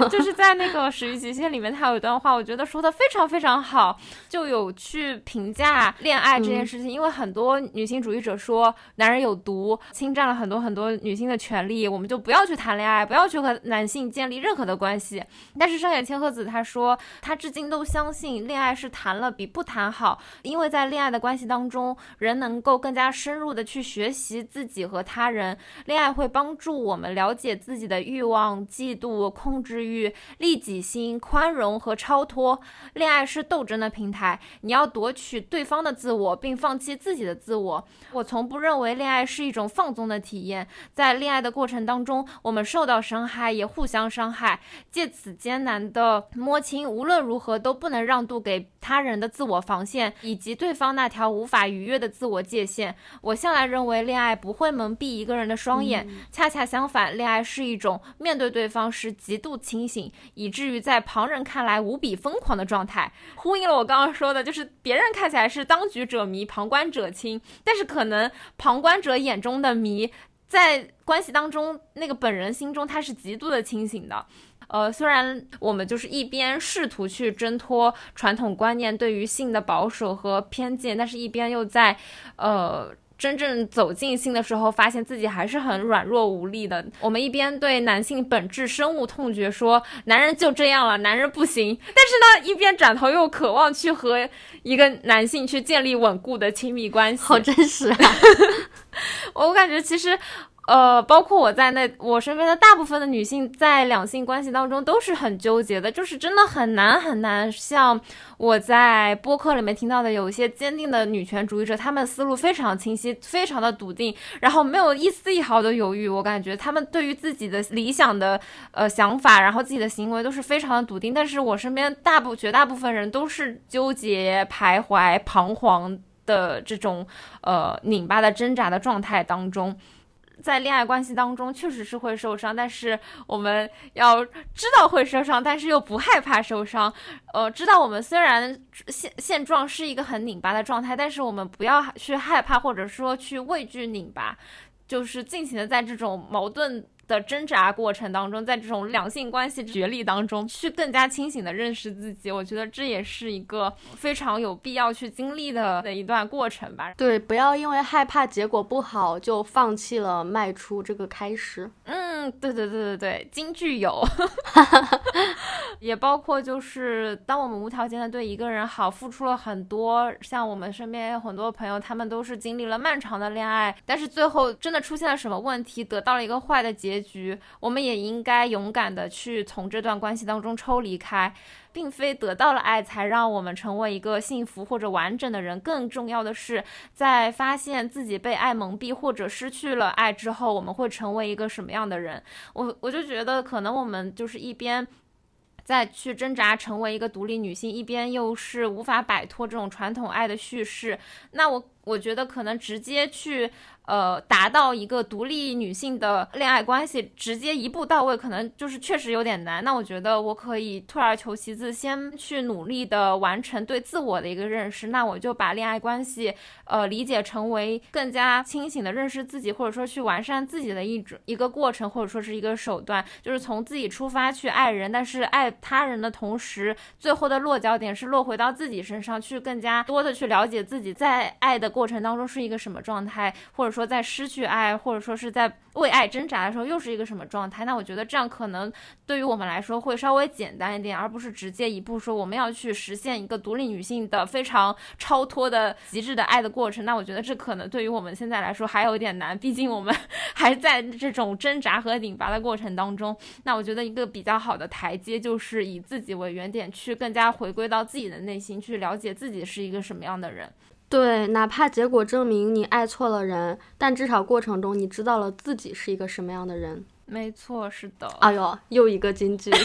就是在那个《始于极限》里面，他有一段话，我觉得说的非常非常好，就有去评价恋爱这件事情。因为很多女性主义者说男人有毒，侵占了很多很多女性的权利，我们就不要去谈恋爱，不要去和男性建立任何的关系。但是上野千鹤子她说，她至今都相信恋爱是谈了比不谈好，因为在恋爱的关系当中，人能够更加深入的去学习自己和他人，恋爱会帮助我们了解自己的欲望、嫉妒、控制。欲、利己心、宽容和超脱，恋爱是斗争的平台。你要夺取对方的自我，并放弃自己的自我。我从不认为恋爱是一种放纵的体验。在恋爱的过程当中，我们受到伤害，也互相伤害。借此艰难的摸清，无论如何都不能让渡给他人的自我防线，以及对方那条无法逾越的自我界限。我向来认为，恋爱不会蒙蔽一个人的双眼。恰恰相反，恋爱是一种面对对方时极度。清醒，以至于在旁人看来无比疯狂的状态，呼应了我刚刚说的，就是别人看起来是当局者迷，旁观者清，但是可能旁观者眼中的迷，在关系当中那个本人心中他是极度的清醒的。呃，虽然我们就是一边试图去挣脱传统观念对于性的保守和偏见，但是一边又在，呃。真正走进性的时候，发现自己还是很软弱无力的。我们一边对男性本质深恶痛绝，说男人就这样了，男人不行。但是呢，一边转头又渴望去和一个男性去建立稳固的亲密关系。好真实啊！*laughs* 我感觉其实。呃，包括我在内，我身边的大部分的女性在两性关系当中都是很纠结的，就是真的很难很难。像我在播客里面听到的，有一些坚定的女权主义者，她们思路非常清晰，非常的笃定，然后没有一丝一毫的犹豫。我感觉她们对于自己的理想的呃想法，然后自己的行为都是非常的笃定。但是我身边大部绝大部分人都是纠结、徘徊、彷徨的这种呃拧巴的挣扎的状态当中。在恋爱关系当中，确实是会受伤，但是我们要知道会受伤，但是又不害怕受伤。呃，知道我们虽然现现状是一个很拧巴的状态，但是我们不要去害怕，或者说去畏惧拧巴，就是尽情的在这种矛盾。的挣扎过程当中，在这种两性关系角力当中，去更加清醒的认识自己，我觉得这也是一个非常有必要去经历的的一段过程吧。对，不要因为害怕结果不好就放弃了迈出这个开始。嗯，对对对对对，金句有，*laughs* 也包括就是当我们无条件的对一个人好，付出了很多，像我们身边有很多朋友，他们都是经历了漫长的恋爱，但是最后真的出现了什么问题，得到了一个坏的结。局，我们也应该勇敢的去从这段关系当中抽离开，并非得到了爱才让我们成为一个幸福或者完整的人。更重要的是，在发现自己被爱蒙蔽或者失去了爱之后，我们会成为一个什么样的人？我我就觉得，可能我们就是一边再去挣扎成为一个独立女性，一边又是无法摆脱这种传统爱的叙事。那我我觉得可能直接去。呃，达到一个独立女性的恋爱关系，直接一步到位，可能就是确实有点难。那我觉得我可以退而求其次，先去努力的完成对自我的一个认识。那我就把恋爱关系，呃，理解成为更加清醒的认识自己，或者说去完善自己的一种一个过程，或者说是一个手段，就是从自己出发去爱人，但是爱他人的同时，最后的落脚点是落回到自己身上，去更加多的去了解自己在爱的过程当中是一个什么状态，或者。说在失去爱，或者说是在为爱挣扎的时候，又是一个什么状态？那我觉得这样可能对于我们来说会稍微简单一点，而不是直接一步说我们要去实现一个独立女性的非常超脱的极致的爱的过程。那我觉得这可能对于我们现在来说还有点难，毕竟我们 *laughs* 还在这种挣扎和拧巴的过程当中。那我觉得一个比较好的台阶就是以自己为原点，去更加回归到自己的内心，去了解自己是一个什么样的人。对，哪怕结果证明你爱错了人，但至少过程中你知道了自己是一个什么样的人。没错，是的。哎呦，又一个金句。*laughs*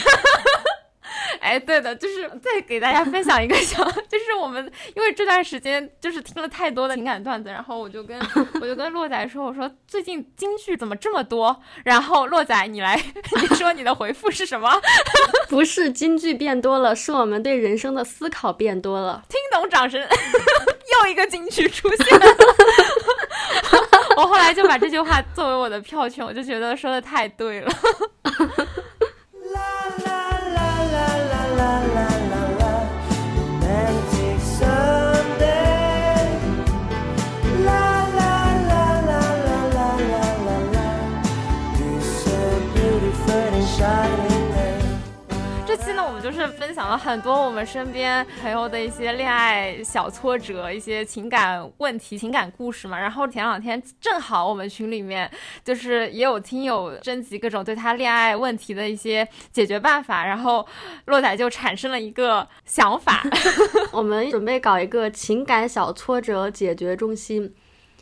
*laughs* 哎，对的，就是再给大家分享一个小，*laughs* 就是我们因为这段时间就是听了太多的情感段子，然后我就跟 *laughs* 我就跟洛仔说，我说最近京剧怎么这么多？然后洛仔你来，你说你的回复是什么？不是京剧变多了，是我们对人生的思考变多了。听懂掌声，又一个京剧出现。我后来就把这句话作为我的票圈，我就觉得说的太对了。la la la la. 就是分享了很多我们身边朋友的一些恋爱小挫折、一些情感问题、情感故事嘛。然后前两天正好我们群里面就是也有听友征集各种对他恋爱问题的一些解决办法，然后洛仔就产生了一个想法，*laughs* 我们准备搞一个情感小挫折解决中心。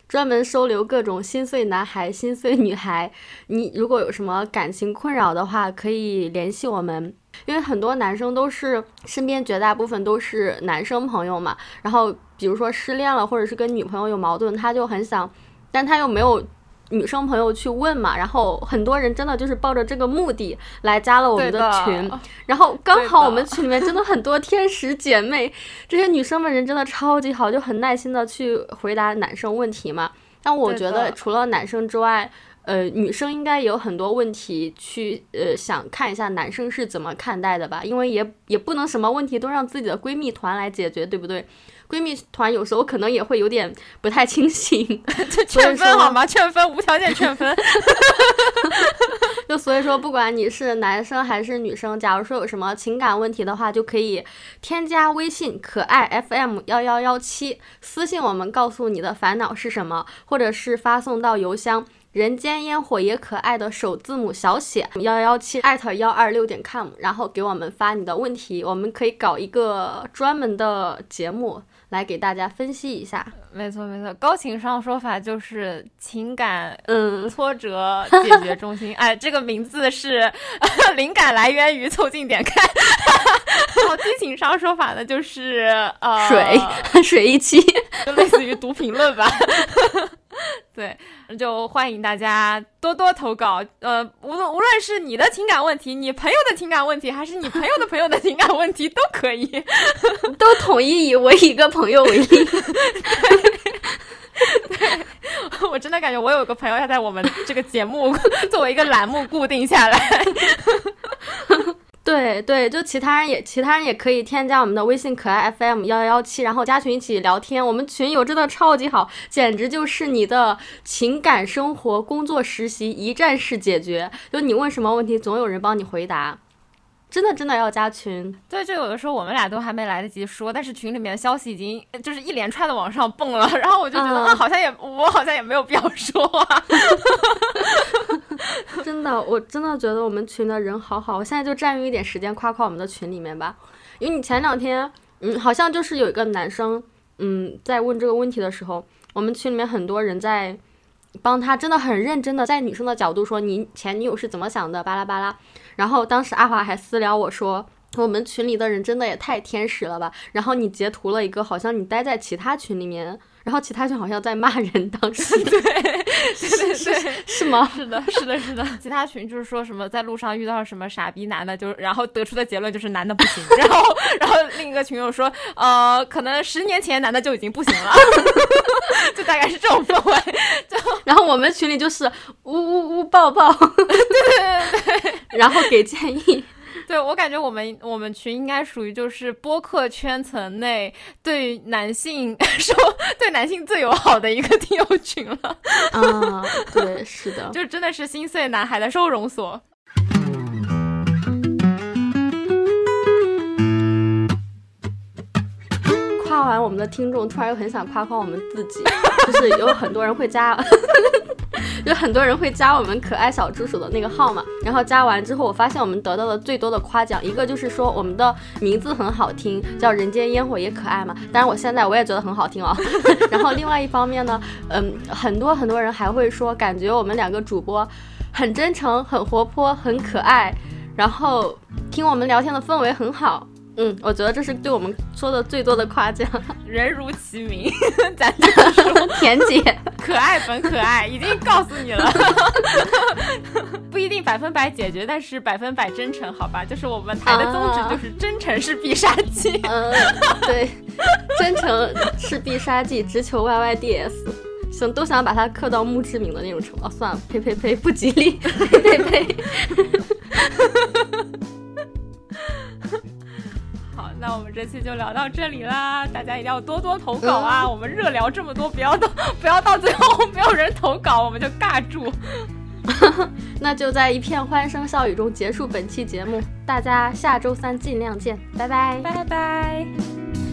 专门收留各种心碎男孩、心碎女孩。你如果有什么感情困扰的话，可以联系我们。因为很多男生都是身边绝大部分都是男生朋友嘛。然后比如说失恋了，或者是跟女朋友有矛盾，他就很想，但他又没有。女生朋友去问嘛，然后很多人真的就是抱着这个目的来加了我们的群，然后刚好我们群里面真的很多天使姐妹，这些女生们人真的超级好，就很耐心的去回答男生问题嘛。但我觉得除了男生之外，呃，女生应该有很多问题去呃想看一下男生是怎么看待的吧，因为也也不能什么问题都让自己的闺蜜团来解决，对不对？闺蜜团有时候可能也会有点不太清醒，*laughs* 劝分好吗？劝分，无条件劝分。*laughs* 就所以说，不管你是男生还是女生，假如说有什么情感问题的话，就可以添加微信可爱 FM 幺幺幺七，私信我们，告诉你的烦恼是什么，或者是发送到邮箱人间烟火也可爱的首字母小写幺幺幺七艾特幺二六点 com，然后给我们发你的问题，我们可以搞一个专门的节目。来给大家分析一下，没错没错，高情商说法就是情感嗯挫折解决中心，哎，这个名字是 *laughs* 灵感来源于凑近点看，然后低情商说法呢就是呃水 *laughs* 水一期，就类似于读评论吧。*laughs* 对，就欢迎大家多多投稿。呃，无论无论是你的情感问题，你朋友的情感问题，还是你朋友的朋友的情感问题，都可以，都统一以我一个朋友为例。对，*laughs* 我真的感觉我有个朋友要在我们这个节目 *laughs* 作为一个栏目固定下来。*laughs* 对对，就其他人也，其他人也可以添加我们的微信可爱 FM 幺幺幺七，然后加群一起聊天。我们群友真的超级好，简直就是你的情感生活、工作、实习一站式解决。就你问什么问题，总有人帮你回答。真的真的要加群，对，就有的时候我们俩都还没来得及说，但是群里面的消息已经就是一连串的往上蹦了，*laughs* 然后我就觉得啊，好像也我好像也没有必要说话。*laughs* 真的，我真的觉得我们群的人好好，我现在就占用一点时间夸夸我们的群里面吧，因为你前两天，嗯，好像就是有一个男生，嗯，在问这个问题的时候，我们群里面很多人在。帮他真的很认真的在女生的角度说你前女友是怎么想的巴拉巴拉，然后当时阿华还私聊我说我们群里的人真的也太天使了吧，然后你截图了一个好像你待在其他群里面。然后其他群好像在骂人，当时 *laughs* 对对对是是吗？是的，是的，是的。*laughs* 其他群就是说什么在路上遇到什么傻逼男的，就然后得出的结论就是男的不行。然后然后另一个群友说，呃，可能十年前男的就已经不行了，*laughs* 就大概是这种氛围。就然后我们群里就是呜呜呜抱抱，对对对对，然后给建议。*laughs* 对我感觉我们我们群应该属于就是播客圈层内对男性 *laughs* 说对男性最友好的一个听友群了。啊，*laughs* 对，是的，就真的是心碎男孩的收容所。夸完我们的听众，突然又很想夸夸我们自己，就是有很多人会加。就很多人会加我们可爱小助手的那个号嘛，然后加完之后，我发现我们得到的最多的夸奖，一个就是说我们的名字很好听，叫人间烟火也可爱嘛。当然我现在我也觉得很好听哦。*laughs* 然后另外一方面呢，嗯，很多很多人还会说，感觉我们两个主播很真诚、很活泼、很可爱。然后听我们聊天的氛围很好。嗯，我觉得这是对我们说的最多的夸奖。*laughs* 人如其名，*laughs* 咱就是说 *laughs* 田姐可爱本可爱，已经告诉你了，不一定百分百解决，但是百分百真诚，好吧？就是我们台的宗旨就是真诚是必杀技。嗯，对，真诚是必杀技，直球 Y Y D S，想都想把它刻到墓志铭的那种程度。哦，算了，呸呸呸，不吉利，呸呸呸。那我们这期就聊到这里啦，大家一定要多多投稿啊！我们热聊这么多，不要到不要到最后没有人投稿，我们就尬住。*laughs* 那就在一片欢声笑语中结束本期节目，大家下周三尽量见，拜拜，拜拜。